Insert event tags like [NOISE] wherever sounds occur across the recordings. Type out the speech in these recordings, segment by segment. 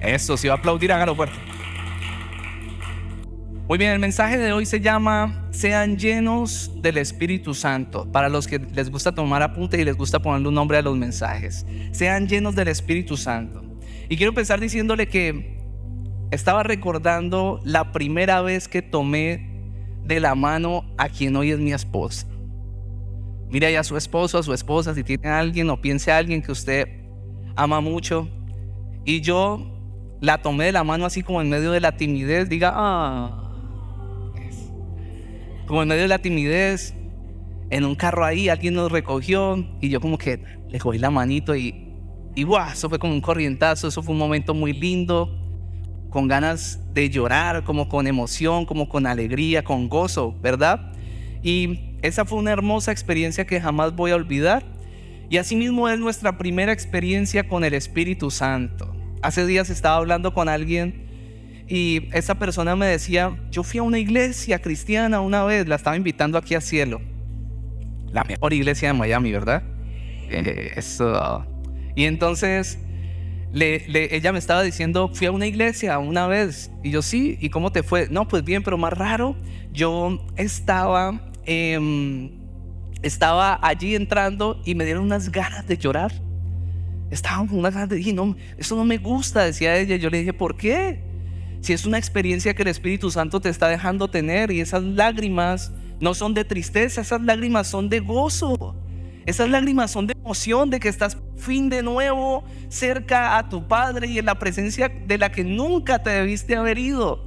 Eso, si va a aplaudir, hágalo fuerte. Muy bien, el mensaje de hoy se llama Sean llenos del Espíritu Santo. Para los que les gusta tomar apunte y les gusta ponerle un nombre a los mensajes. Sean llenos del Espíritu Santo. Y quiero empezar diciéndole que estaba recordando la primera vez que tomé de la mano a quien hoy es mi esposa. Mire a su esposo, a su esposa, si tiene a alguien o piense a alguien que usted ama mucho. Y yo la tomé de la mano así como en medio de la timidez. Diga, ah, como en medio de la timidez, en un carro ahí, alguien nos recogió y yo como que le cogí la manito y, y eso fue como un corrientazo, eso fue un momento muy lindo, con ganas de llorar, como con emoción, como con alegría, con gozo, ¿verdad? Y esa fue una hermosa experiencia que jamás voy a olvidar. Y asimismo es nuestra primera experiencia con el Espíritu Santo. Hace días estaba hablando con alguien y esa persona me decía, yo fui a una iglesia cristiana una vez, la estaba invitando aquí a cielo. La mejor iglesia de Miami, ¿verdad? Eh, eso. Y entonces ella me estaba diciendo, fui a una iglesia una vez. Y yo sí, ¿y cómo te fue? No, pues bien, pero más raro, yo estaba, estaba allí entrando y me dieron unas ganas de llorar. Estaba con unas ganas de no, eso no me gusta, decía ella. Yo le dije, ¿por qué? si es una experiencia que el Espíritu Santo te está dejando tener y esas lágrimas no son de tristeza, esas lágrimas son de gozo. Esas lágrimas son de emoción, de que estás fin de nuevo cerca a tu Padre y en la presencia de la que nunca te debiste haber ido.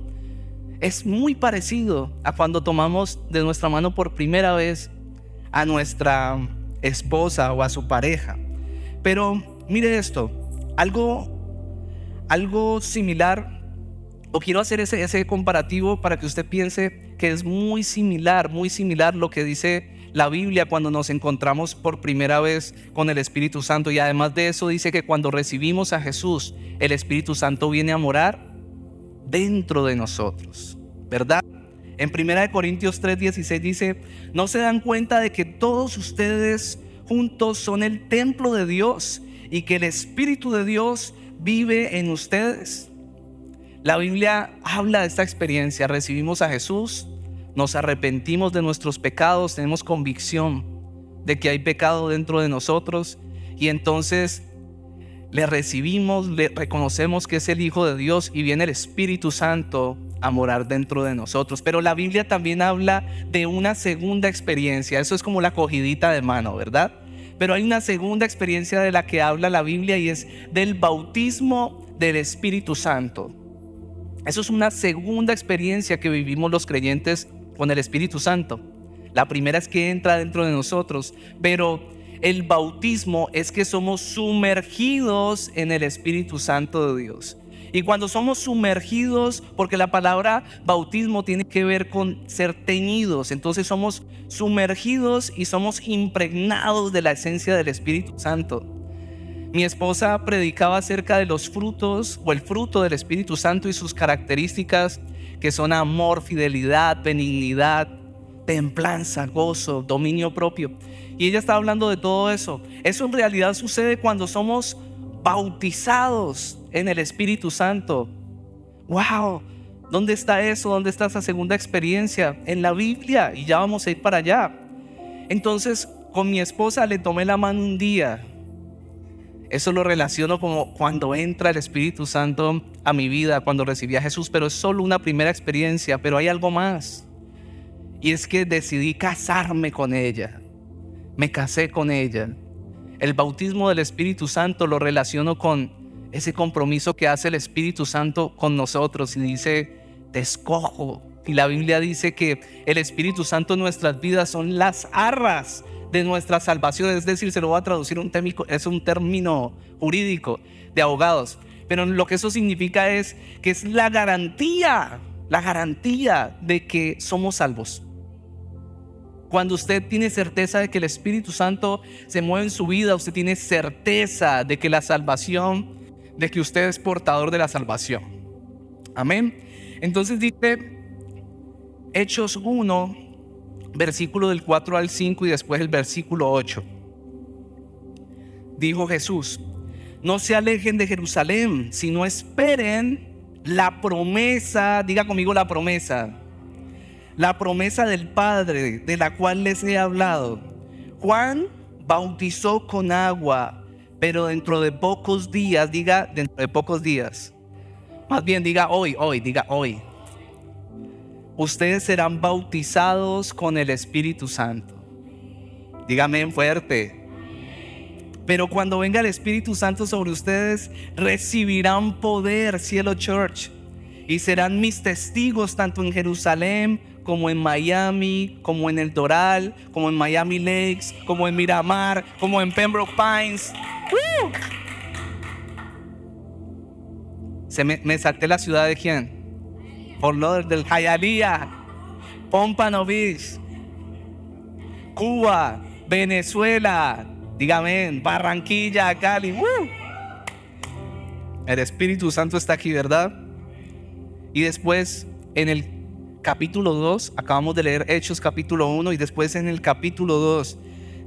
Es muy parecido a cuando tomamos de nuestra mano por primera vez a nuestra esposa o a su pareja. Pero mire esto, algo, algo similar o quiero hacer ese, ese comparativo para que usted piense que es muy similar, muy similar lo que dice la Biblia cuando nos encontramos por primera vez con el Espíritu Santo. Y además de eso dice que cuando recibimos a Jesús, el Espíritu Santo viene a morar dentro de nosotros, ¿verdad? En 1 Corintios 3:16 dice, ¿no se dan cuenta de que todos ustedes juntos son el templo de Dios y que el Espíritu de Dios vive en ustedes? La Biblia habla de esta experiencia. Recibimos a Jesús, nos arrepentimos de nuestros pecados, tenemos convicción de que hay pecado dentro de nosotros y entonces le recibimos, le reconocemos que es el Hijo de Dios y viene el Espíritu Santo a morar dentro de nosotros. Pero la Biblia también habla de una segunda experiencia. Eso es como la cogidita de mano, ¿verdad? Pero hay una segunda experiencia de la que habla la Biblia y es del bautismo del Espíritu Santo. Eso es una segunda experiencia que vivimos los creyentes con el Espíritu Santo. La primera es que entra dentro de nosotros, pero el bautismo es que somos sumergidos en el Espíritu Santo de Dios. Y cuando somos sumergidos, porque la palabra bautismo tiene que ver con ser teñidos, entonces somos sumergidos y somos impregnados de la esencia del Espíritu Santo. Mi esposa predicaba acerca de los frutos o el fruto del Espíritu Santo y sus características que son amor, fidelidad, benignidad, templanza, gozo, dominio propio. Y ella estaba hablando de todo eso. Eso en realidad sucede cuando somos bautizados en el Espíritu Santo. ¡Wow! ¿Dónde está eso? ¿Dónde está esa segunda experiencia? En la Biblia. Y ya vamos a ir para allá. Entonces, con mi esposa le tomé la mano un día eso lo relaciono como cuando entra el Espíritu Santo a mi vida, cuando recibí a Jesús, pero es solo una primera experiencia, pero hay algo más. Y es que decidí casarme con ella. Me casé con ella. El bautismo del Espíritu Santo lo relaciono con ese compromiso que hace el Espíritu Santo con nosotros y dice, te escojo. Y la Biblia dice que el Espíritu Santo en nuestras vidas son las arras de nuestra salvación, es decir, se lo voy a traducir un término, es un término jurídico de abogados, pero lo que eso significa es que es la garantía, la garantía de que somos salvos. Cuando usted tiene certeza de que el Espíritu Santo se mueve en su vida, usted tiene certeza de que la salvación, de que usted es portador de la salvación. Amén. Entonces dice Hechos 1, versículo del 4 al 5 y después el versículo 8. Dijo Jesús, no se alejen de Jerusalén, sino esperen la promesa, diga conmigo la promesa, la promesa del Padre de la cual les he hablado. Juan bautizó con agua, pero dentro de pocos días, diga dentro de pocos días, más bien diga hoy, hoy, diga hoy, ustedes serán bautizados con el Espíritu Santo. Dígame fuerte. Pero cuando venga el Espíritu Santo sobre ustedes, recibirán poder, cielo church, y serán mis testigos tanto en Jerusalén como en Miami, como en El Doral, como en Miami Lakes, como en Miramar, como en Pembroke Pines. Se me, salté la ciudad de quién? Por lo del Hialeah, Pompano Beach, Cuba, Venezuela, dígame, Barranquilla, Cali. El Espíritu Santo está aquí, ¿verdad? Y después en el capítulo 2, acabamos de leer Hechos capítulo 1 y después en el capítulo 2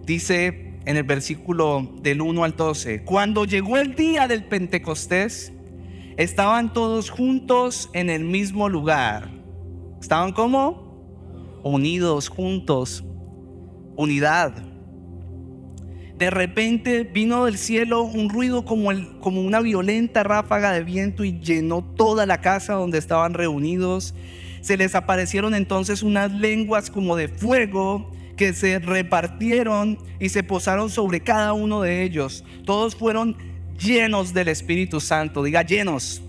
dice en el versículo del 1 al 12, cuando llegó el día del Pentecostés, estaban todos juntos en el mismo lugar. ¿Estaban como? Unidos, juntos, unidad. De repente vino del cielo un ruido como, el, como una violenta ráfaga de viento y llenó toda la casa donde estaban reunidos. Se les aparecieron entonces unas lenguas como de fuego que se repartieron y se posaron sobre cada uno de ellos. Todos fueron llenos del Espíritu Santo, diga llenos.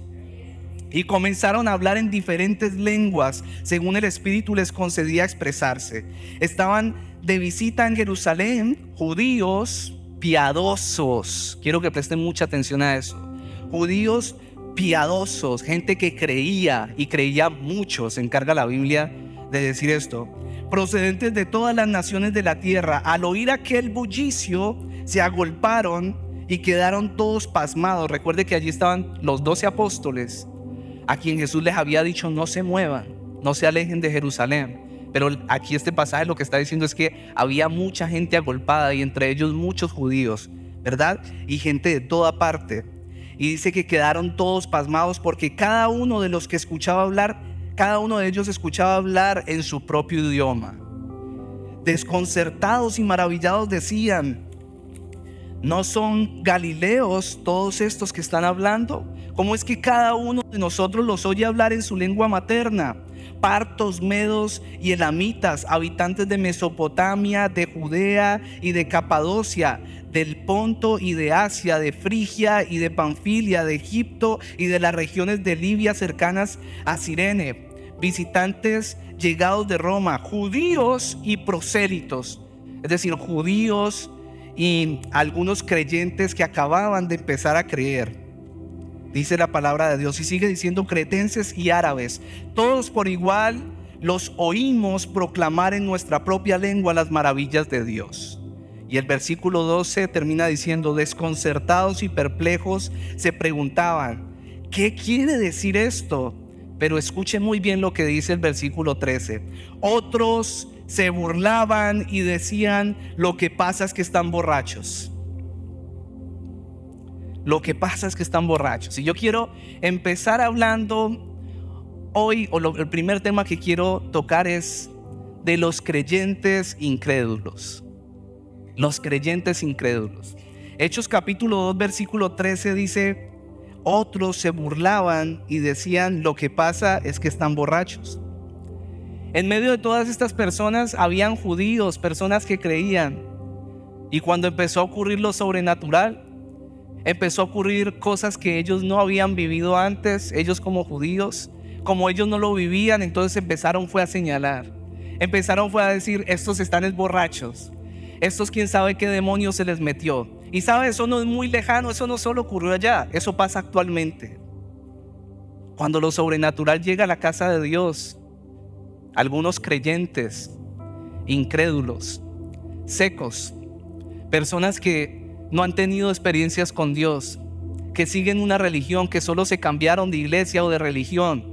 Y comenzaron a hablar en diferentes lenguas según el Espíritu les concedía expresarse. Estaban de visita en Jerusalén judíos piadosos. Quiero que presten mucha atención a eso. Judíos piadosos, gente que creía y creía mucho, se encarga la Biblia de decir esto, procedentes de todas las naciones de la tierra. Al oír aquel bullicio, se agolparon y quedaron todos pasmados. Recuerde que allí estaban los doce apóstoles, a quien Jesús les había dicho, no se muevan, no se alejen de Jerusalén. Pero aquí este pasaje lo que está diciendo es que había mucha gente agolpada y entre ellos muchos judíos, ¿verdad? Y gente de toda parte. Y dice que quedaron todos pasmados porque cada uno de los que escuchaba hablar, cada uno de ellos escuchaba hablar en su propio idioma. Desconcertados y maravillados decían, ¿no son galileos todos estos que están hablando? ¿Cómo es que cada uno de nosotros los oye hablar en su lengua materna? Partos, medos y elamitas, habitantes de Mesopotamia, de Judea y de Capadocia, del Ponto y de Asia, de Frigia y de Panfilia, de Egipto y de las regiones de Libia cercanas a Sirene, visitantes llegados de Roma, judíos y prosélitos, es decir, judíos y algunos creyentes que acababan de empezar a creer dice la palabra de Dios, y sigue diciendo cretenses y árabes, todos por igual los oímos proclamar en nuestra propia lengua las maravillas de Dios. Y el versículo 12 termina diciendo, desconcertados y perplejos se preguntaban, ¿qué quiere decir esto? Pero escuche muy bien lo que dice el versículo 13. Otros se burlaban y decían, lo que pasa es que están borrachos. Lo que pasa es que están borrachos. Y yo quiero empezar hablando hoy, o el primer tema que quiero tocar es de los creyentes incrédulos. Los creyentes incrédulos. Hechos capítulo 2, versículo 13 dice, otros se burlaban y decían, lo que pasa es que están borrachos. En medio de todas estas personas habían judíos, personas que creían. Y cuando empezó a ocurrir lo sobrenatural, empezó a ocurrir cosas que ellos no habían vivido antes, ellos como judíos, como ellos no lo vivían, entonces empezaron fue a señalar, empezaron fue a decir, estos están es borrachos, estos quién sabe qué demonio se les metió. Y sabe, eso no es muy lejano, eso no solo ocurrió allá, eso pasa actualmente. Cuando lo sobrenatural llega a la casa de Dios, algunos creyentes, incrédulos, secos, personas que no han tenido experiencias con Dios, que siguen una religión, que solo se cambiaron de iglesia o de religión,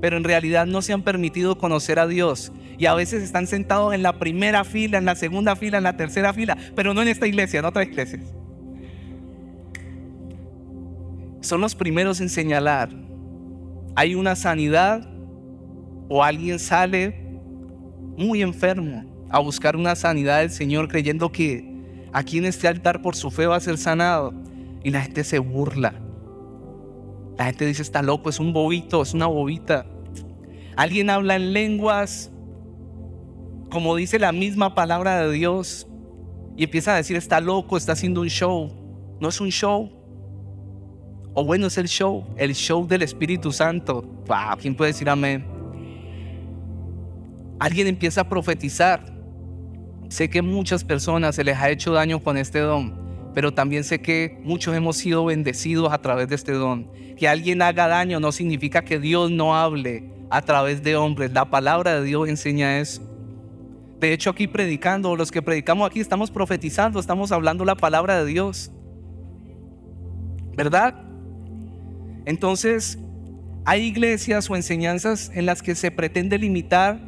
pero en realidad no se han permitido conocer a Dios. Y a veces están sentados en la primera fila, en la segunda fila, en la tercera fila, pero no en esta iglesia, en otras iglesias. son los primeros en señalar. Hay una sanidad o alguien sale muy enfermo a buscar una sanidad del Señor creyendo que aquí en este altar por su fe va a ser sanado y la gente se burla. La gente dice está loco, es un bobito, es una bobita. Alguien habla en lenguas como dice la misma palabra de Dios y empieza a decir está loco, está haciendo un show. No es un show. O bueno, es el show, el show del Espíritu Santo. ¿Quién puede decir amén? Alguien empieza a profetizar. Sé que muchas personas se les ha hecho daño con este don, pero también sé que muchos hemos sido bendecidos a través de este don. Que alguien haga daño no significa que Dios no hable a través de hombres. La palabra de Dios enseña eso. De hecho, aquí predicando, los que predicamos aquí estamos profetizando, estamos hablando la palabra de Dios. ¿Verdad? Entonces, hay iglesias o enseñanzas en las que se pretende limitar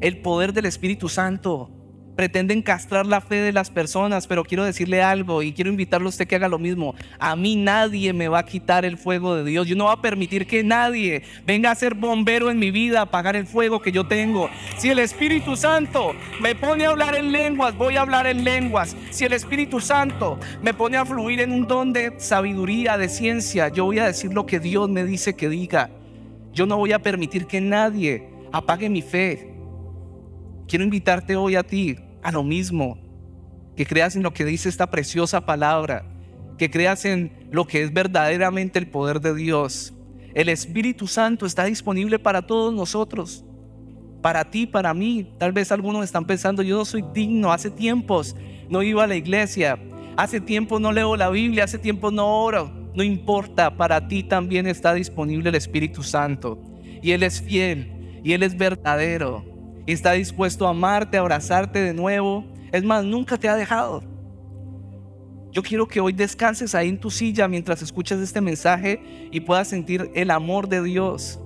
el poder del Espíritu Santo. Pretenden castrar la fe de las personas, pero quiero decirle algo y quiero invitarlo a usted que haga lo mismo. A mí nadie me va a quitar el fuego de Dios. Yo no voy a permitir que nadie venga a ser bombero en mi vida, a apagar el fuego que yo tengo. Si el Espíritu Santo me pone a hablar en lenguas, voy a hablar en lenguas. Si el Espíritu Santo me pone a fluir en un don de sabiduría, de ciencia, yo voy a decir lo que Dios me dice que diga. Yo no voy a permitir que nadie apague mi fe. Quiero invitarte hoy a ti a lo mismo, que creas en lo que dice esta preciosa palabra, que creas en lo que es verdaderamente el poder de Dios. El Espíritu Santo está disponible para todos nosotros, para ti, para mí. Tal vez algunos están pensando, yo no soy digno, hace tiempos no iba a la iglesia, hace tiempo no leo la Biblia, hace tiempo no oro. No importa, para ti también está disponible el Espíritu Santo. Y Él es fiel, y Él es verdadero está dispuesto a amarte, a abrazarte de nuevo. Es más, nunca te ha dejado. Yo quiero que hoy descanses ahí en tu silla mientras escuchas este mensaje y puedas sentir el amor de Dios.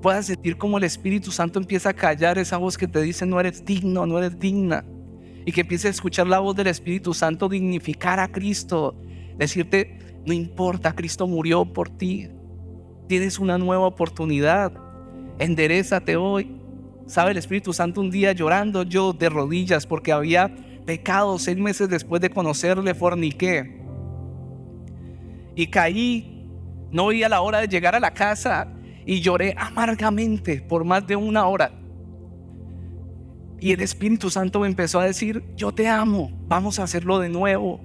Puedas sentir como el Espíritu Santo empieza a callar esa voz que te dice no eres digno, no eres digna. Y que empieces a escuchar la voz del Espíritu Santo dignificar a Cristo. Decirte, no importa, Cristo murió por ti. Tienes una nueva oportunidad. Enderezate hoy. Sabe el Espíritu Santo un día llorando yo de rodillas porque había pecado seis meses después de conocerle, forniqué. Y caí, no veía la hora de llegar a la casa y lloré amargamente por más de una hora. Y el Espíritu Santo me empezó a decir, yo te amo, vamos a hacerlo de nuevo.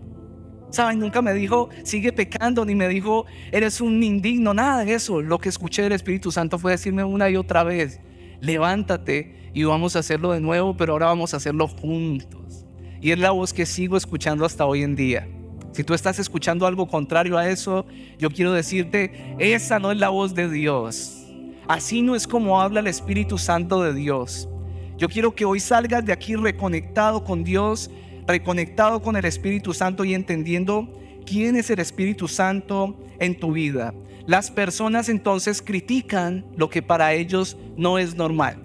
Saben, nunca me dijo, sigue pecando, ni me dijo, eres un indigno, nada de eso. Lo que escuché del Espíritu Santo fue decirme una y otra vez, levántate y vamos a hacerlo de nuevo, pero ahora vamos a hacerlo juntos. Y es la voz que sigo escuchando hasta hoy en día. Si tú estás escuchando algo contrario a eso, yo quiero decirte, esa no es la voz de Dios. Así no es como habla el Espíritu Santo de Dios. Yo quiero que hoy salgas de aquí reconectado con Dios, reconectado con el Espíritu Santo y entendiendo quién es el Espíritu Santo en tu vida. Las personas entonces critican lo que para ellos no es normal,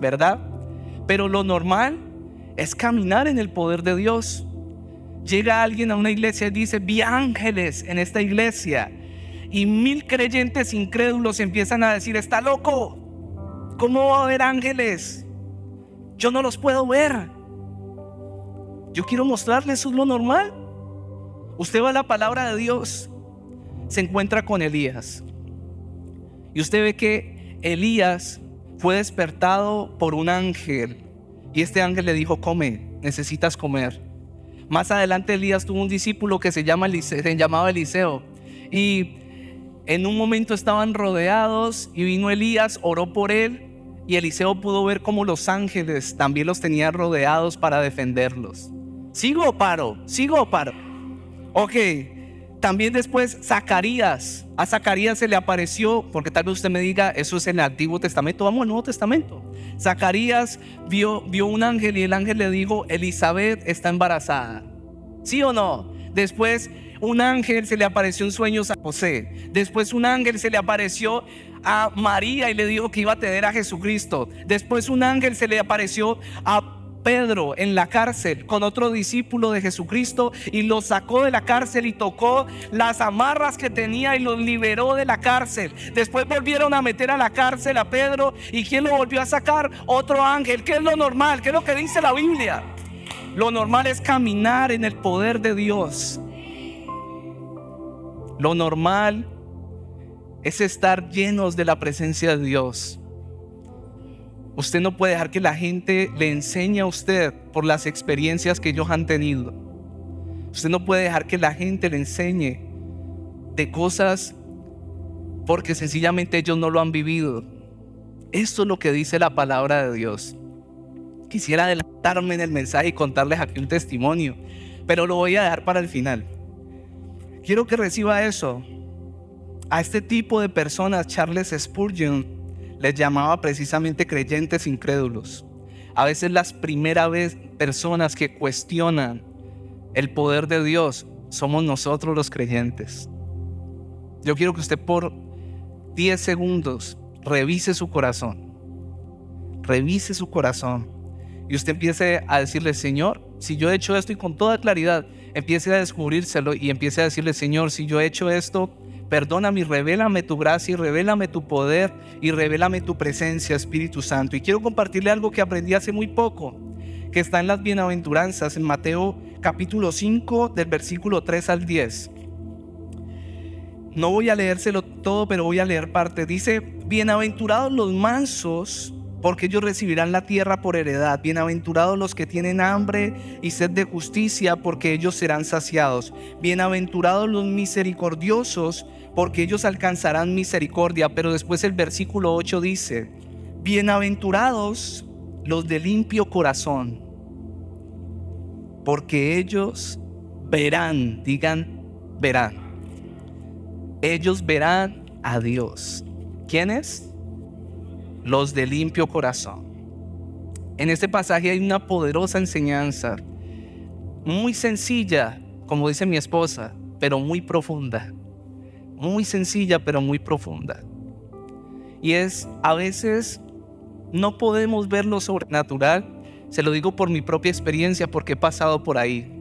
¿verdad? Pero lo normal es caminar en el poder de Dios. Llega alguien a una iglesia y dice, vi ángeles en esta iglesia. Y mil creyentes incrédulos empiezan a decir, está loco. ¿Cómo va a haber ángeles? Yo no los puedo ver. Yo quiero mostrarles lo normal. Usted va a la palabra de Dios se encuentra con Elías. Y usted ve que Elías fue despertado por un ángel. Y este ángel le dijo, come, necesitas comer. Más adelante Elías tuvo un discípulo que se, llama se llamaba Eliseo. Y en un momento estaban rodeados y vino Elías, oró por él. Y Eliseo pudo ver cómo los ángeles también los tenían rodeados para defenderlos. ¿Sigo o paro? ¿Sigo o paro? Ok, también después Zacarías, a Zacarías se le apareció, porque tal vez usted me diga, eso es en el Antiguo Testamento, vamos al Nuevo Testamento. Zacarías vio, vio un ángel y el ángel le dijo, Elizabeth está embarazada. ¿Sí o no? Después un ángel se le apareció en sueños a José. Después un ángel se le apareció a María y le dijo que iba a tener a Jesucristo. Después un ángel se le apareció a Pedro en la cárcel con otro discípulo de Jesucristo y lo sacó de la cárcel y tocó las amarras que tenía y los liberó de la cárcel. Después volvieron a meter a la cárcel a Pedro y ¿quién lo volvió a sacar? Otro ángel. ¿Qué es lo normal? ¿Qué es lo que dice la Biblia? Lo normal es caminar en el poder de Dios. Lo normal es estar llenos de la presencia de Dios. Usted no puede dejar que la gente le enseñe a usted por las experiencias que ellos han tenido. Usted no puede dejar que la gente le enseñe de cosas porque sencillamente ellos no lo han vivido. Esto es lo que dice la palabra de Dios. Quisiera adelantarme en el mensaje y contarles aquí un testimonio, pero lo voy a dejar para el final. Quiero que reciba eso. A este tipo de personas, Charles Spurgeon les llamaba precisamente creyentes incrédulos. A veces las primeras personas que cuestionan el poder de Dios somos nosotros los creyentes. Yo quiero que usted por 10 segundos revise su corazón. Revise su corazón. Y usted empiece a decirle, Señor, si yo he hecho esto y con toda claridad, empiece a descubrírselo y empiece a decirle, Señor, si yo he hecho esto, Perdóname y revélame tu gracia y revélame tu poder y revélame tu presencia, Espíritu Santo. Y quiero compartirle algo que aprendí hace muy poco, que está en las bienaventuranzas, en Mateo capítulo 5, del versículo 3 al 10. No voy a leérselo todo, pero voy a leer parte. Dice, bienaventurados los mansos porque ellos recibirán la tierra por heredad. Bienaventurados los que tienen hambre y sed de justicia, porque ellos serán saciados. Bienaventurados los misericordiosos, porque ellos alcanzarán misericordia. Pero después el versículo 8 dice, bienaventurados los de limpio corazón, porque ellos verán, digan, verán. Ellos verán a Dios. ¿Quiénes? los de limpio corazón. En este pasaje hay una poderosa enseñanza, muy sencilla, como dice mi esposa, pero muy profunda. Muy sencilla, pero muy profunda. Y es, a veces no podemos ver lo sobrenatural. Se lo digo por mi propia experiencia, porque he pasado por ahí.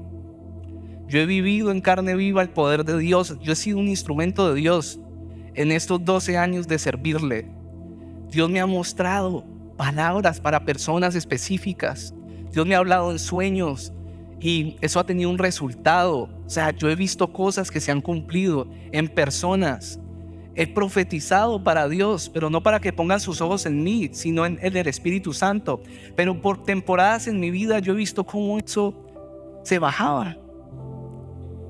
Yo he vivido en carne viva el poder de Dios. Yo he sido un instrumento de Dios en estos 12 años de servirle. Dios me ha mostrado palabras para personas específicas. Dios me ha hablado en sueños y eso ha tenido un resultado. O sea, yo he visto cosas que se han cumplido en personas. He profetizado para Dios, pero no para que pongan sus ojos en mí, sino en, el Espíritu Santo. Pero por temporadas en mi vida yo he visto cómo eso se bajaba,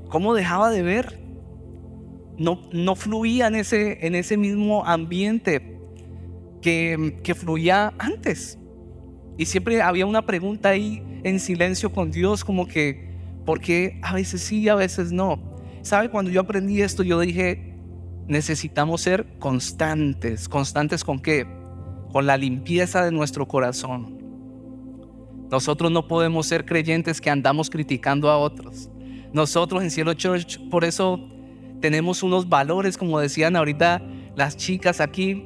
cómo dejaba de ver. No, no fluía en ese, en ese mismo ambiente que, fluía antes. Y siempre había una pregunta ahí en silencio con Dios, como que, ¿por qué a veces sí y a veces no? ¿Sabe? Cuando yo aprendí esto, yo dije, necesitamos ser constantes. ¿Constantes con qué? Con la limpieza de nuestro corazón. Nosotros no podemos ser creyentes que andamos criticando a otros. Nosotros en Cielo Church, por eso tenemos unos valores, como decían ahorita las chicas aquí,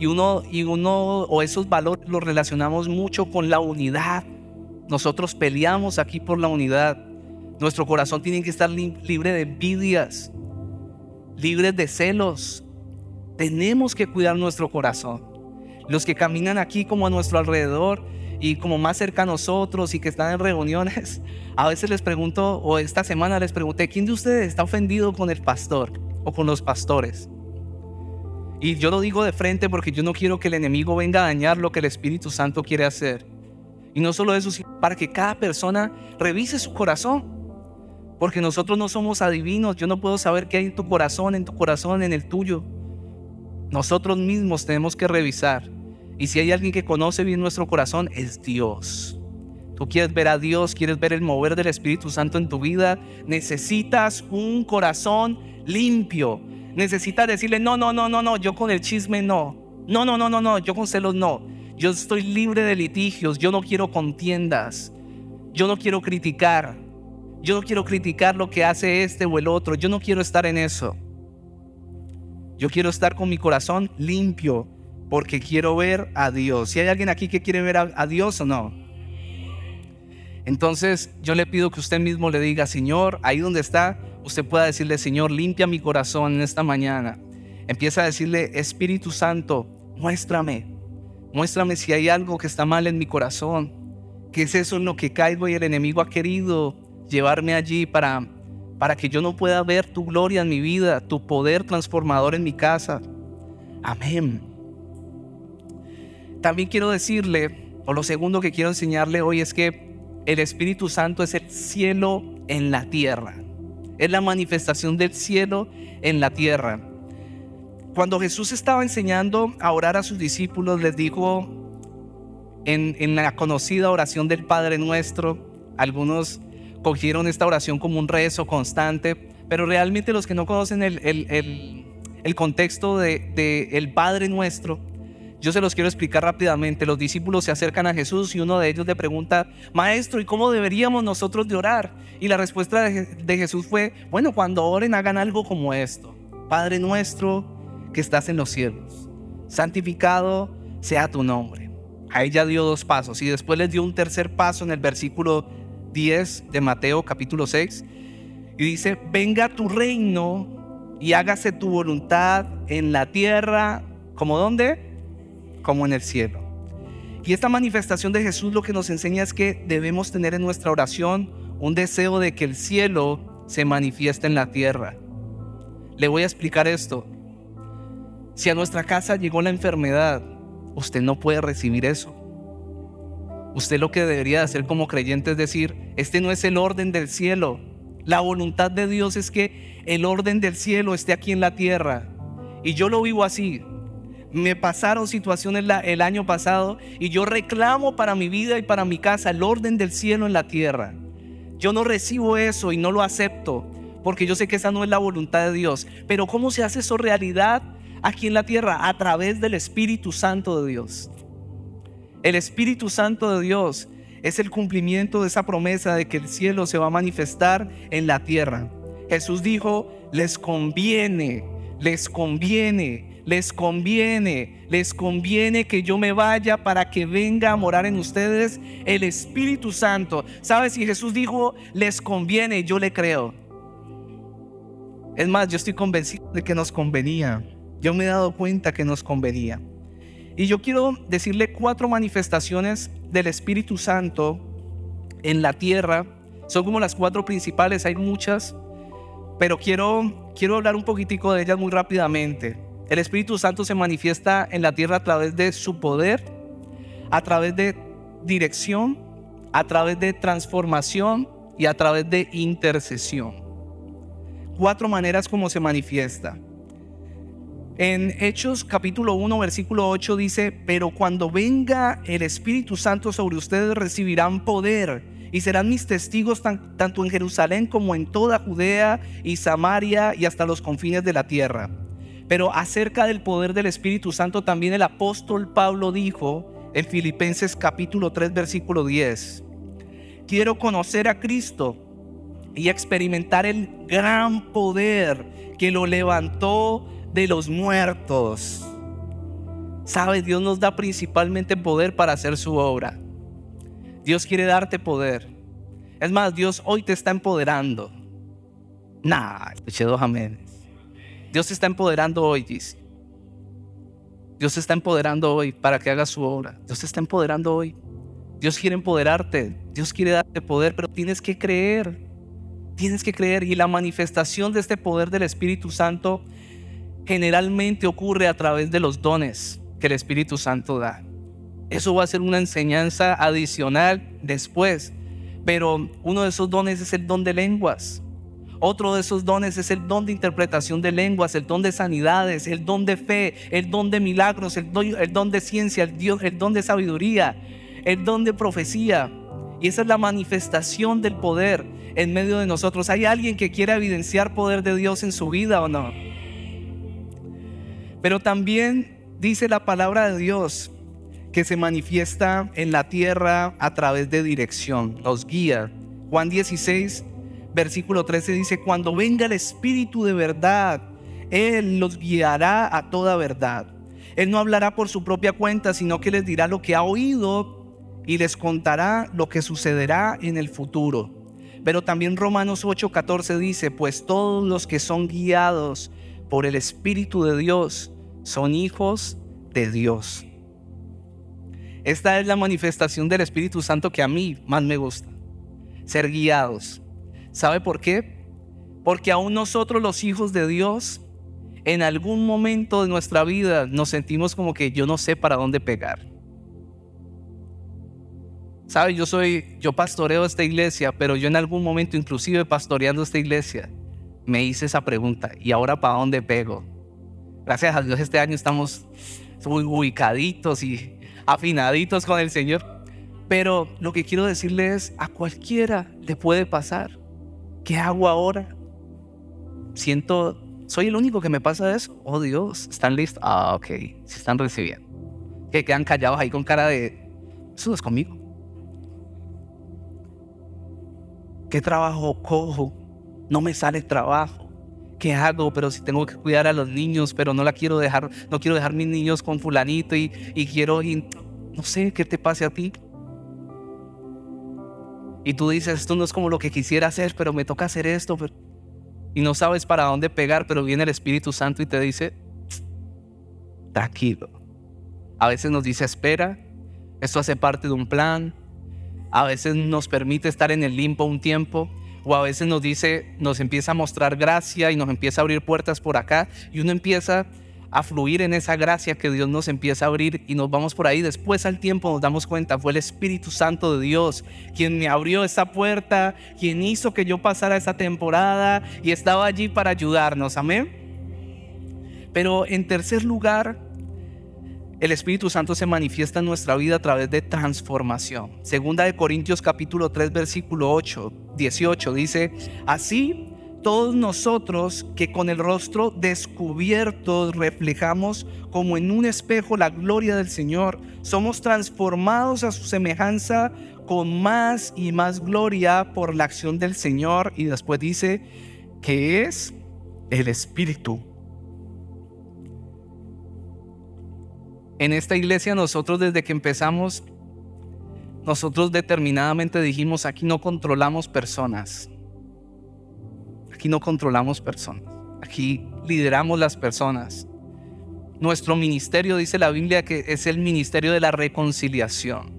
y uno, y uno o esos valores los relacionamos mucho con la unidad. Nosotros peleamos aquí por la unidad. Nuestro corazón tiene que estar libre de envidias, libre de celos. Tenemos que cuidar nuestro corazón. Los que caminan aquí como a nuestro alrededor y como más cerca a nosotros y que están en reuniones, [LAUGHS] a veces les pregunto, o esta semana les pregunté, ¿quién de ustedes está ofendido con el pastor o con los pastores? Y yo lo digo de frente porque yo no quiero que el enemigo venga a dañar lo que el Espíritu Santo quiere hacer. Y no solo eso, sino para que cada persona revise su corazón. Porque nosotros no somos adivinos. Yo no puedo saber qué hay en tu corazón, en tu corazón, en el tuyo. Nosotros mismos tenemos que revisar. Y si hay alguien que conoce bien nuestro corazón, es Dios. Tú quieres ver a Dios, quieres ver el mover del Espíritu Santo en tu vida, necesitas un corazón limpio, necesita decirle, no, no, no, no, no, yo con el chisme no. No, no, no, no, no, yo con celos no. Yo estoy libre de litigios, yo no quiero contiendas. Yo no quiero criticar. Yo no quiero criticar lo que hace este o el otro. Yo no quiero estar en eso. Yo quiero estar con mi corazón limpio porque quiero ver a Dios. Si hay alguien aquí que quiere ver a, Dios o no. Entonces yo le pido que usted mismo le diga, Señor, ahí donde está, usted pueda decirle, Señor, limpia mi corazón en esta mañana. Empieza a decirle, Espíritu Santo, muéstrame, muéstrame si hay algo que está mal en mi corazón. ¿Qué es eso en lo que caigo y el enemigo ha querido llevarme allí para, para que yo no pueda ver tu gloria en mi vida, tu poder transformador en mi casa? Amén. También quiero decirle, o lo segundo que quiero enseñarle hoy es que el Espíritu Santo es el cielo en la tierra. Es la manifestación del cielo en la tierra. Cuando Jesús estaba enseñando a orar a sus discípulos, les dijo en, la conocida oración del Padre Nuestro, algunos cogieron esta oración como un rezo constante, pero realmente los que no conocen el, contexto de, de el Padre Nuestro, yo se los quiero explicar rápidamente. Los discípulos se acercan a Jesús y uno de ellos le pregunta, Maestro, ¿y cómo deberíamos nosotros de orar? Y la respuesta de Jesús fue, bueno, cuando oren hagan algo como esto. Padre nuestro que estás en los cielos, santificado sea tu nombre. Ahí ya dio dos pasos y después les dio un tercer paso en el versículo 10 de Mateo capítulo 6 y dice, venga tu reino y hágase tu voluntad en la tierra, ¿como dónde? Como en el cielo. Y esta manifestación de Jesús lo que nos enseña es que debemos tener en nuestra oración un deseo de que el cielo se manifieste en la tierra. Le voy a explicar esto. Si a nuestra casa llegó la enfermedad, usted no puede recibir eso. Usted lo que debería hacer como creyente es decir, este no es el orden del cielo. La voluntad de Dios es que el orden del cielo esté aquí en la tierra. Y yo lo vivo así. Me pasaron situaciones el año pasado y yo reclamo para mi vida y para mi casa el orden del cielo en la tierra. Yo no recibo eso y no lo acepto porque yo sé que esa no es la voluntad de Dios. Pero ¿cómo se hace eso realidad aquí en la tierra? A través del Espíritu Santo de Dios. El Espíritu Santo de Dios es el cumplimiento de esa promesa de que el cielo se va a manifestar en la tierra. Jesús dijo, les conviene, les conviene les conviene, les conviene que yo me vaya para que venga a morar en ustedes el Espíritu Santo. ¿Sabes? Si Jesús dijo, les conviene, yo le creo. Es más, yo estoy convencido de que nos convenía. Yo me he dado cuenta que nos convenía. Y yo quiero decirle cuatro manifestaciones del Espíritu Santo en la tierra. Son como las cuatro principales, hay muchas, pero quiero, quiero hablar un poquitico de ellas muy rápidamente. El Espíritu Santo se manifiesta en la tierra a través de su poder, a través de dirección, a través de transformación y a través de intercesión. Cuatro maneras como se manifiesta. En Hechos capítulo 1 versículo 8 dice, pero cuando venga el Espíritu Santo sobre ustedes recibirán poder y serán mis testigos tanto en Jerusalén como en toda Judea y Samaria y hasta los confines de la tierra. Pero acerca del poder del Espíritu Santo también el apóstol Pablo dijo en Filipenses capítulo 3 versículo 10, quiero conocer a Cristo y experimentar el gran poder que lo levantó de los muertos. Sabe, Dios nos da principalmente poder para hacer su obra. Dios quiere darte poder. Es más, Dios hoy te está empoderando. Nah, escuché dos amén. Dios se está empoderando hoy, dice. Dios se está empoderando hoy para que hagas su obra. Dios se está empoderando hoy. Dios quiere empoderarte. Dios quiere darte poder, pero tienes que creer. Tienes que creer. Y la manifestación de este poder del Espíritu Santo generalmente ocurre a través de los dones que el Espíritu Santo da. Eso va a ser una enseñanza adicional después. Pero uno de esos dones es el don de lenguas. Otro de esos dones es el don de interpretación de lenguas, el don de sanidades, el don de fe, el don de milagros, el don, de ciencia, el, don de sabiduría, el don de profecía. Y esa es la manifestación del poder en medio de nosotros. ¿Hay alguien que quiera evidenciar poder de Dios en su vida o no? Pero también dice la palabra de Dios que se manifiesta en la tierra a través de dirección, los guía. Juan 16, versículo 13 dice, cuando venga el Espíritu de verdad, Él los guiará a toda verdad. Él no hablará por su propia cuenta, sino que les dirá lo que ha oído y les contará lo que sucederá en el futuro. Pero también Romanos 8:14 dice, pues todos los que son guiados por el Espíritu de Dios son hijos de Dios. Esta es la manifestación del Espíritu Santo que a mí más me gusta. Ser guiados. ¿Sabe por qué? Porque aún nosotros los hijos de Dios, en algún momento de nuestra vida nos sentimos como que yo no sé para dónde pegar. ¿Sabe? Yo soy, yo pastoreo esta iglesia, pero yo en algún momento, inclusive pastoreando esta iglesia, me hice esa pregunta, ¿y ahora para dónde pego? Gracias a Dios este año estamos ubicaditos y afinaditos con el Señor. Pero lo que quiero decirle es, a cualquiera le puede pasar. ¿Qué hago ahora? Siento, soy el único que me pasa eso. Oh Dios, ¿están listos? Ah, ok, se están recibiendo. Que quedan callados ahí con cara de, eso no es conmigo. ¿Qué trabajo cojo? No me sale trabajo. ¿Qué hago? Pero si tengo que cuidar a los niños, pero no la quiero dejar, no quiero dejar mis niños con fulanito y, quiero, no sé qué te pase a ti. Y tú dices, esto no es como lo que quisiera hacer, pero me toca hacer esto. Y no sabes para dónde pegar, pero viene el Espíritu Santo y te dice, tranquilo. A veces nos dice, espera, esto hace parte de un plan, a veces nos permite estar en el limpo un tiempo, o a veces nos dice, nos empieza a mostrar gracia y nos empieza a abrir puertas por acá, y uno empieza a fluir en esa gracia que Dios nos empieza a abrir y nos vamos por ahí. Después al tiempo nos damos cuenta, fue el Espíritu Santo de Dios quien me abrió esa puerta, quien hizo que yo pasara esa temporada y estaba allí para ayudarnos. Amén. Pero en tercer lugar, el Espíritu Santo se manifiesta en nuestra vida a través de transformación. Segunda de Corintios capítulo 3 versículo 8, 18 dice, así todos nosotros que con el rostro descubierto reflejamos como en un espejo la gloria del Señor, somos transformados a su semejanza con más y más gloria por la acción del Señor. Y después dice que es el Espíritu En esta iglesia nosotros desde que empezamos, nosotros determinadamente dijimos, aquí no controlamos personas. Aquí no controlamos personas. Aquí lideramos las personas. Nuestro ministerio, dice la Biblia, que es el ministerio de la reconciliación.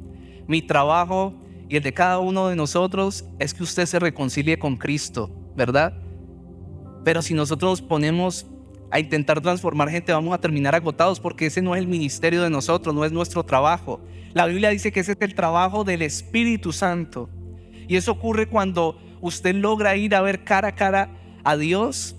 Mi trabajo y el de cada uno de nosotros es que usted se reconcilie con Cristo, ¿verdad? Pero si nosotros ponemos a intentar transformar gente, vamos a terminar agotados porque ese no es el ministerio de nosotros, no es nuestro trabajo. La Biblia dice que ese es el trabajo del Espíritu Santo. Y eso ocurre cuando usted logra ir a ver cara a cara a Dios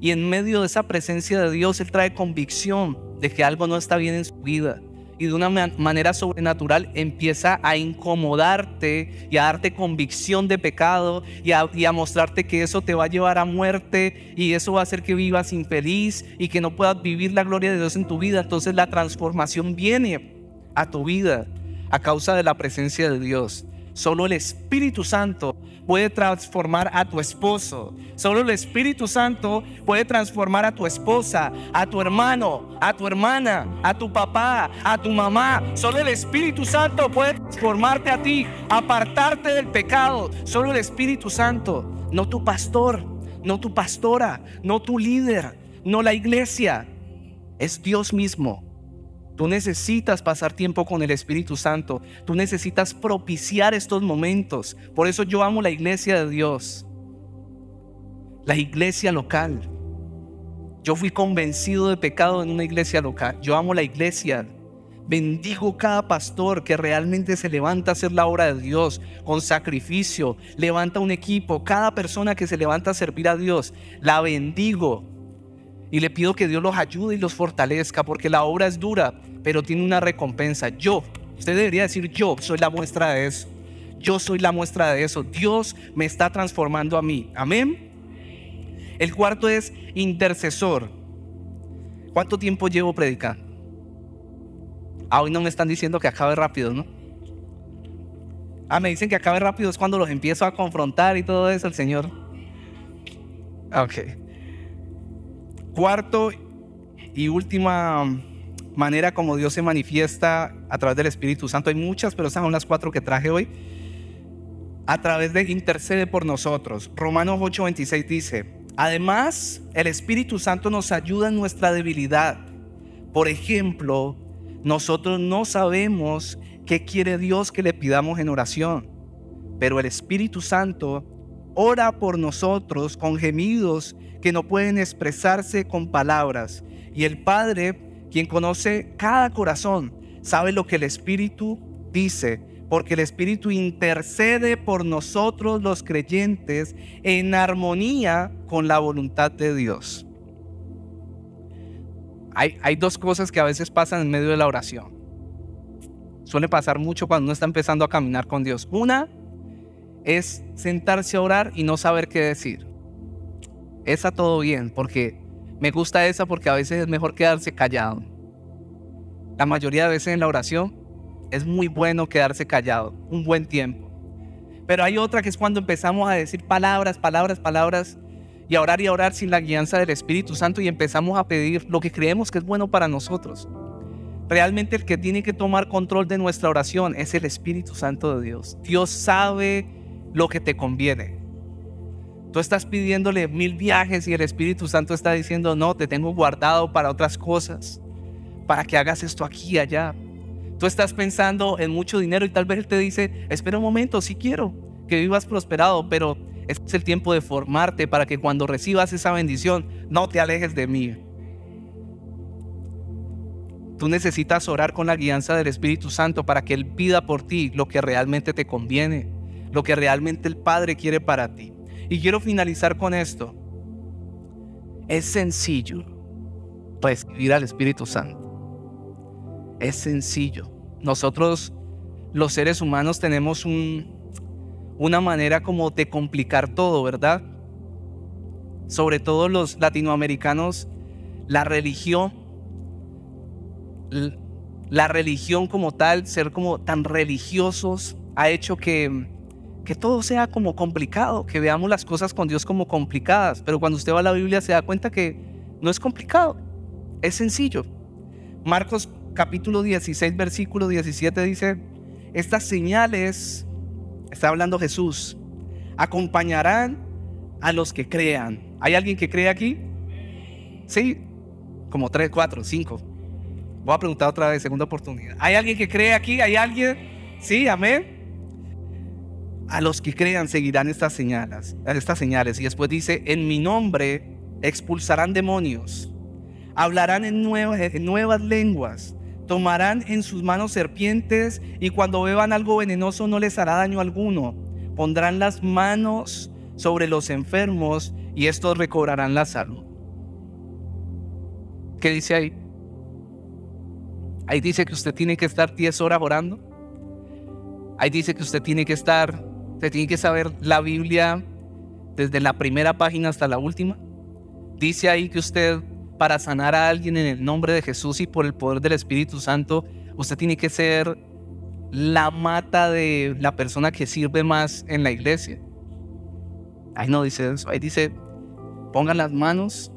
y en medio de esa presencia de Dios Él trae convicción de que algo no está bien en su vida y de una manera sobrenatural empieza a incomodarte y a darte convicción de pecado y a, mostrarte que eso te va a llevar a muerte y eso va a hacer que vivas infeliz y que no puedas vivir la gloria de Dios en tu vida. Entonces la transformación viene a tu vida a causa de la presencia de Dios. Solo el Espíritu Santo puede transformar a tu esposo. Solo el Espíritu Santo puede transformar a tu esposa, a tu hermano, a tu hermana, a tu papá, a tu mamá. Solo el Espíritu Santo puede transformarte a ti, apartarte del pecado. Solo el Espíritu Santo, no tu pastor, no tu pastora, no tu líder, no la iglesia. Es Dios mismo Tú necesitas pasar tiempo con el Espíritu Santo. Tú necesitas propiciar estos momentos. Por eso yo amo la iglesia de Dios. La iglesia local. Yo fui convencido de pecado en una iglesia local. Yo amo la iglesia. Bendigo cada pastor que realmente se levanta a hacer la obra de Dios con sacrificio. Levanta un equipo. Cada persona que se levanta a servir a Dios, la bendigo. Y le pido que Dios los ayude y los fortalezca porque la obra es dura, pero tiene una recompensa. Yo, usted debería decir yo soy la muestra de eso. Yo soy la muestra de eso. Dios me está transformando a mí. Amén. El cuarto es intercesor. ¿Cuánto tiempo llevo predicando? Ah, hoy no me están diciendo que acabe rápido, ¿no? Ah, me dicen que acabe rápido es cuando los empiezo a confrontar y todo eso, el Señor. Ok. Cuarto y última manera como Dios se manifiesta a través del Espíritu Santo. Hay muchas, pero esas son las cuatro que traje hoy. A través de intercede por nosotros. Romanos 8:26 dice, además el Espíritu Santo nos ayuda en nuestra debilidad. Por ejemplo, nosotros no sabemos qué quiere Dios que le pidamos en oración, pero el Espíritu Santo ora por nosotros con gemidos que no pueden expresarse con palabras. Y el Padre, quien conoce cada corazón, sabe lo que el Espíritu dice, porque el Espíritu intercede por nosotros los creyentes en armonía con la voluntad de Dios. Hay, dos cosas que a veces pasan en medio de la oración. Suele pasar mucho cuando uno está empezando a caminar con Dios. Una es sentarse a orar y no saber qué decir. Esa todo bien, porque me gusta esa porque a veces es mejor quedarse callado. La mayoría de veces en la oración es muy bueno quedarse callado, un buen tiempo. Pero hay otra que es cuando empezamos a decir palabras, palabras, palabras y a orar y a orar sin la guianza del Espíritu Santo y empezamos a pedir lo que creemos que es bueno para nosotros. Realmente el que tiene que tomar control de nuestra oración es el Espíritu Santo de Dios. Dios sabe lo que te conviene. Tú estás pidiéndole mil viajes y el Espíritu Santo está diciendo, no, te tengo guardado para otras cosas, para que hagas esto aquí y allá. Tú estás pensando en mucho dinero y tal vez Él te dice, espera un momento, sí quiero que vivas prosperado, pero es el tiempo de formarte para que cuando recibas esa bendición no te alejes de mí. Tú necesitas orar con la guianza del Espíritu Santo para que Él pida por ti lo que realmente te conviene, lo que realmente el Padre quiere para ti. Y quiero finalizar con esto. Es sencillo recibir al Espíritu Santo. Es sencillo. Nosotros, los seres humanos, tenemos un, una manera como de complicar todo, ¿verdad? Sobre todo los latinoamericanos, la religión, la religión como tal, ser como tan religiosos, ha hecho que que todo sea como complicado, que veamos las cosas con Dios como complicadas, pero cuando usted va a la Biblia se da cuenta que no es complicado, es sencillo. Marcos capítulo 16, versículo 17 dice, estas señales, está hablando Jesús, acompañarán a los que crean. ¿Hay alguien que cree aquí? Sí, como 3, 4, 5. Voy a preguntar otra vez, segunda oportunidad. ¿Hay alguien que cree aquí? ¿Hay alguien? Sí, amén. A los que crean seguirán estas señales, estas señales. Y después dice, en mi nombre expulsarán demonios, hablarán en nuevas, en nuevas lenguas, tomarán en sus manos serpientes y cuando beban algo venenoso no les hará daño alguno. Pondrán las manos sobre los enfermos y estos recobrarán la salud. ¿Qué dice ahí? Ahí dice que usted tiene que estar 10 horas orando. Ahí dice que usted tiene que estar Usted tiene que saber la Biblia desde la primera página hasta la última. Dice ahí que usted, para sanar a alguien en el nombre de Jesús y por el poder del Espíritu Santo, usted tiene que ser la mata de la persona que sirve más en la iglesia. Ahí no dice eso. Ahí dice, pongan las manos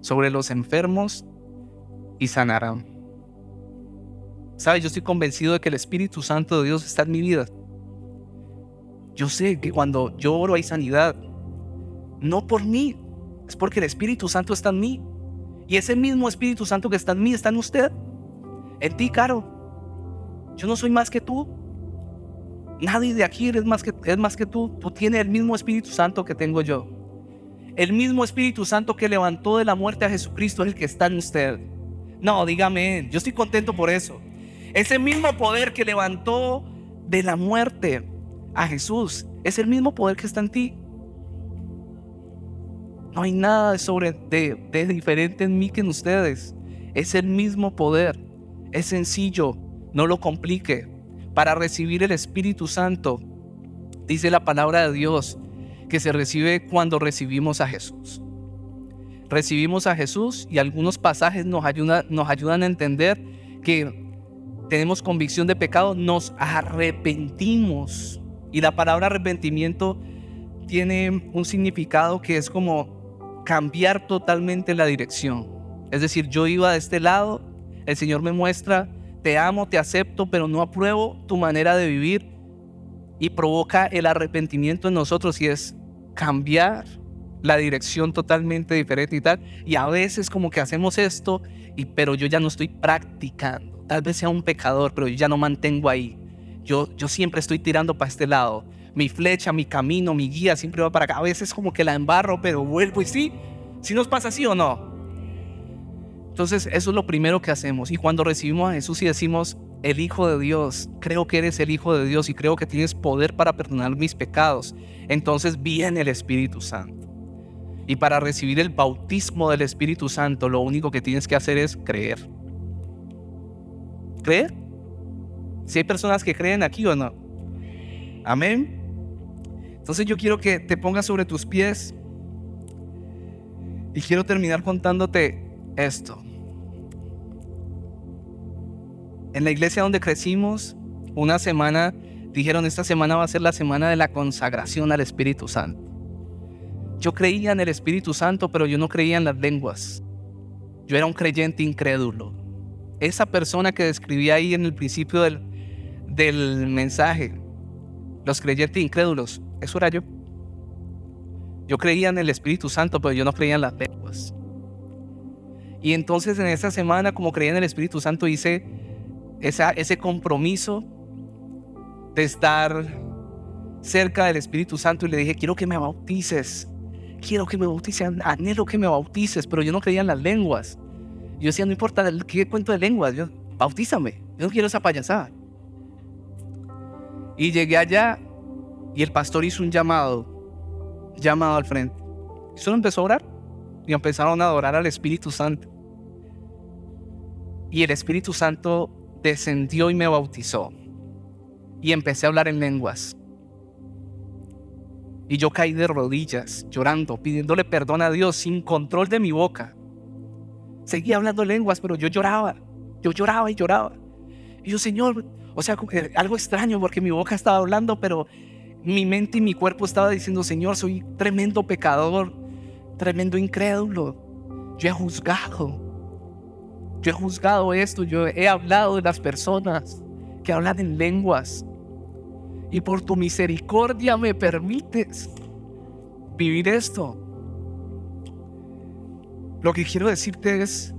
sobre los enfermos y sanarán. ¿Sabe? Yo estoy convencido de que el Espíritu Santo de Dios está en mi vida. Yo sé que cuando yo oro hay sanidad. No por mí, es porque el Espíritu Santo está en mí. Y ese mismo Espíritu Santo que está en mí está en usted. En ti, Caro. Yo no soy más que tú. Nadie de aquí es más que, es más que tú. Tú tienes el mismo Espíritu Santo que tengo yo. El mismo Espíritu Santo que levantó de la muerte a Jesucristo es el que está en usted. No, dígame, yo estoy contento por eso. Ese mismo poder que levantó de la muerte a Jesús. Es el mismo poder que está en ti. No hay nada sobre, de, diferente en mí que en ustedes. Es el mismo poder. Es sencillo. No lo complique. Para recibir el Espíritu Santo, dice la palabra de Dios, que se recibe cuando recibimos a Jesús. Recibimos a Jesús y algunos pasajes nos, nos ayudan a entender que tenemos convicción de pecado, nos arrepentimos y la palabra arrepentimiento tiene un significado que es como cambiar totalmente la dirección. Es decir, yo iba de este lado, el Señor me muestra, te amo, te acepto, pero no apruebo tu manera de vivir y provoca el arrepentimiento en nosotros y es cambiar la dirección totalmente diferente y tal. Y a veces como que hacemos esto, y, pero yo ya no estoy practicando. Tal vez sea un pecador, pero yo ya no mantengo ahí. Yo, yo siempre estoy tirando para este lado. Mi flecha, mi camino, mi guía siempre va para acá. A veces como que la embarro, pero vuelvo y sí. Si nos pasa así o no. Entonces eso es lo primero que hacemos. Y cuando recibimos a Jesús y decimos, el Hijo de Dios, creo que eres el Hijo de Dios y creo que tienes poder para perdonar mis pecados, entonces viene el Espíritu Santo. Y para recibir el bautismo del Espíritu Santo, lo único que tienes que hacer es creer. ¿Creer? Si hay personas que creen aquí o no. Amén. Entonces yo quiero que te pongas sobre tus pies y quiero terminar contándote esto. En la iglesia donde crecimos, una semana, dijeron, esta semana va a ser la semana de la consagración al Espíritu Santo. Yo creía en el Espíritu Santo, pero yo no creía en las lenguas. Yo era un creyente incrédulo. Esa persona que describía ahí en el principio del, del mensaje, los creyentes incrédulos, eso era yo. Yo creía en el Espíritu Santo, pero yo no creía en las lenguas. Y entonces en esa semana, como creía en el Espíritu Santo, hice ese compromiso de estar cerca del Espíritu Santo y le dije, quiero que me bautices quiero que me bautices, anhelo que me bautices, pero yo no creía en las lenguas. Yo decía, no importa qué cuento de lenguas, yo, bautízame, yo no quiero esa payasada. Y llegué allá y el pastor hizo un llamado, llamado al frente. Y solo empezó a orar y empezaron a adorar al Espíritu Santo. Y el Espíritu Santo descendió y me bautizó. Y empecé a hablar en lenguas. Y yo caí de rodillas, llorando, pidiéndole perdón a Dios sin control de mi boca. Seguía hablando lenguas, pero yo lloraba. Yo lloraba y lloraba. Y yo, Señor, o sea, algo extraño porque mi boca estaba hablando, pero mi mente y mi cuerpo estaba diciendo, Señor, soy tremendo pecador, tremendo incrédulo. Yo he juzgado. Yo he juzgado esto, yo he hablado de las personas que hablan en lenguas y por tu misericordia me permites vivir esto. Lo que quiero decirte es,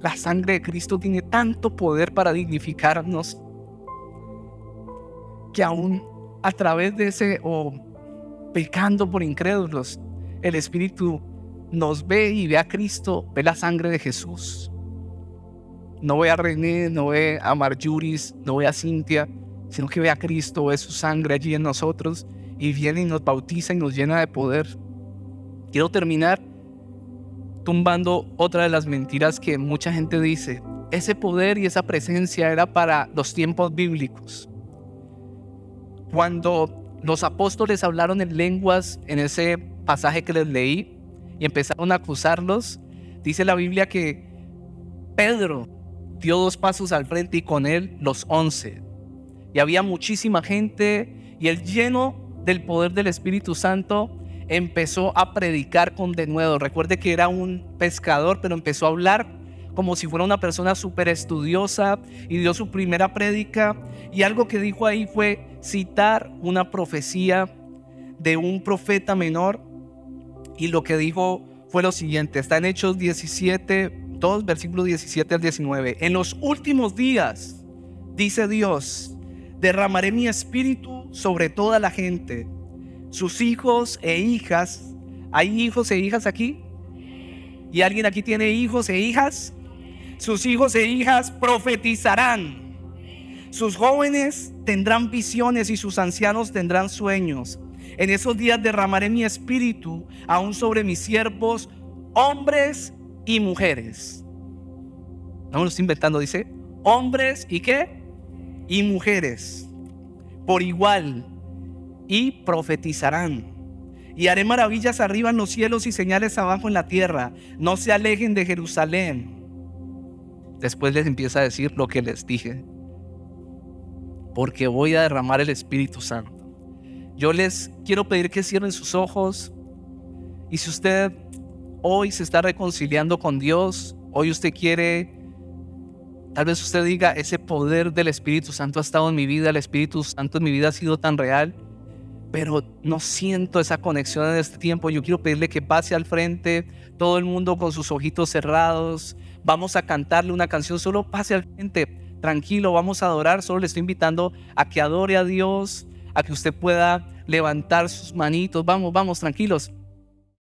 la sangre de Cristo tiene tanto poder para dignificarnos que aún a través de ese o pecando por incrédulos, el Espíritu nos ve y ve a Cristo, ve la sangre de Jesús. No ve a René, no ve a Marjuris, no ve a Cintia, sino que ve a Cristo, ve su sangre allí en nosotros y viene y nos bautiza y nos llena de poder. Quiero terminar tumbando otra de las mentiras que mucha gente dice. Ese poder y esa presencia era para los tiempos bíblicos. Cuando los apóstoles hablaron en lenguas en ese pasaje que les leí y empezaron a acusarlos, dice la Biblia que Pedro dio dos pasos al frente y con él los once y había muchísima gente y el lleno del poder del Espíritu Santo empezó a predicar con denuedo. Recuerde que era un pescador, pero empezó a hablar como si fuera una persona súper estudiosa y dio su primera prédica. Y algo que dijo ahí fue citar una profecía de un profeta menor. Y lo que dijo fue lo siguiente, está en Hechos 17, 2, versículos 17 al 19. En los últimos días, dice Dios, derramaré mi espíritu sobre toda la gente. Sus hijos e hijas, ¿hay hijos e hijas aquí? ¿Y alguien aquí tiene hijos e hijas? Sus hijos e hijas profetizarán. Sus jóvenes tendrán visiones y sus ancianos tendrán sueños. En esos días derramaré mi espíritu aún sobre mis siervos, hombres y mujeres. No inventando, dice hombres y qué? y mujeres por igual y profetizarán. Y haré maravillas arriba en los cielos y señales abajo en la tierra. No se alejen de Jerusalén. Después les empieza a decir lo que les dije. Porque voy a derramar el Espíritu Santo. Yo les quiero pedir que cierren sus ojos. Y si usted hoy se está reconciliando con Dios, hoy usted quiere Tal vez usted diga, ese poder del Espíritu Santo ha estado en mi vida, el Espíritu Santo en mi vida ha sido tan real, pero no siento esa conexión en este tiempo. Yo quiero pedirle que pase al frente, todo el mundo con sus ojitos cerrados. Vamos a cantarle una canción, solo pase al frente, tranquilo, vamos a adorar. Solo le estoy invitando a que adore a Dios, a que usted pueda levantar sus manitos. Vamos, vamos, tranquilos.